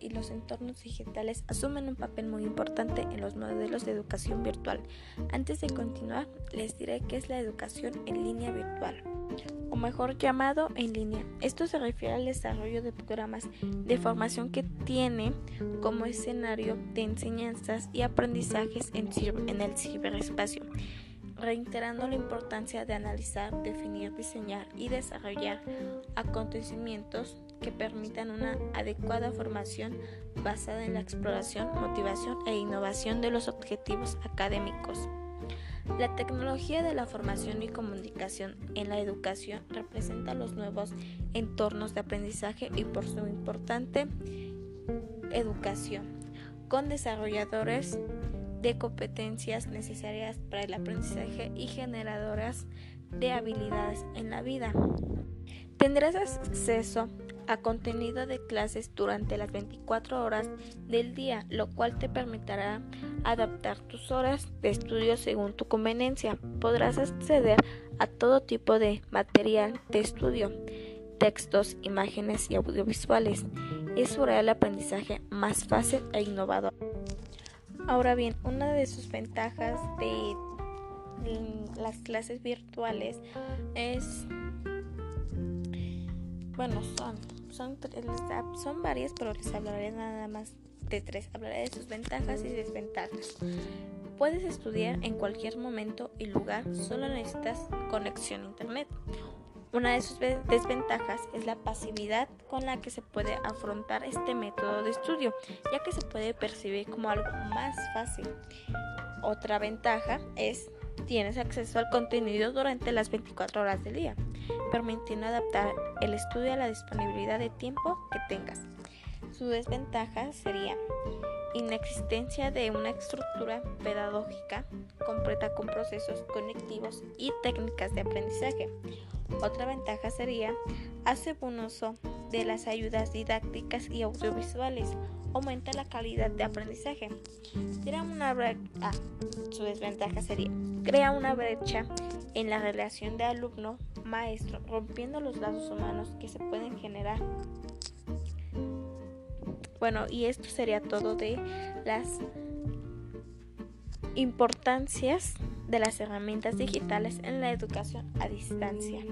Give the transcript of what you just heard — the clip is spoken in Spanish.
y los entornos digitales asumen un papel muy importante en los modelos de educación virtual. Antes de continuar, les diré qué es la educación en línea virtual, o mejor llamado en línea. Esto se refiere al desarrollo de programas de formación que tiene como escenario de enseñanzas y aprendizajes en, en el ciberespacio reiterando la importancia de analizar, definir, diseñar y desarrollar acontecimientos que permitan una adecuada formación basada en la exploración, motivación e innovación de los objetivos académicos. La tecnología de la formación y comunicación en la educación representa los nuevos entornos de aprendizaje y por su importante educación, con desarrolladores de competencias necesarias para el aprendizaje y generadoras de habilidades en la vida. Tendrás acceso a contenido de clases durante las 24 horas del día, lo cual te permitirá adaptar tus horas de estudio según tu conveniencia. Podrás acceder a todo tipo de material de estudio, textos, imágenes y audiovisuales. Hará el aprendizaje más fácil e innovador. Ahora bien, una de sus ventajas de las clases virtuales es bueno, son son, son varias, pero les hablaré nada más de tres. Hablaré de sus ventajas y desventajas. Puedes estudiar en cualquier momento y lugar, solo necesitas conexión a internet. Una de sus desventajas es la pasividad con la que se puede afrontar este método de estudio, ya que se puede percibir como algo más fácil. Otra ventaja es tienes acceso al contenido durante las 24 horas del día, permitiendo adaptar el estudio a la disponibilidad de tiempo que tengas. Su desventaja sería inexistencia de una estructura pedagógica completa con procesos conectivos y técnicas de aprendizaje. Otra ventaja sería hacer buen uso de las ayudas didácticas y audiovisuales, aumenta la calidad de aprendizaje. Crea una ah, su desventaja sería crea una brecha en la relación de alumno-maestro, rompiendo los lazos humanos que se pueden generar. Bueno, y esto sería todo de las importancias de las herramientas digitales en la educación a distancia.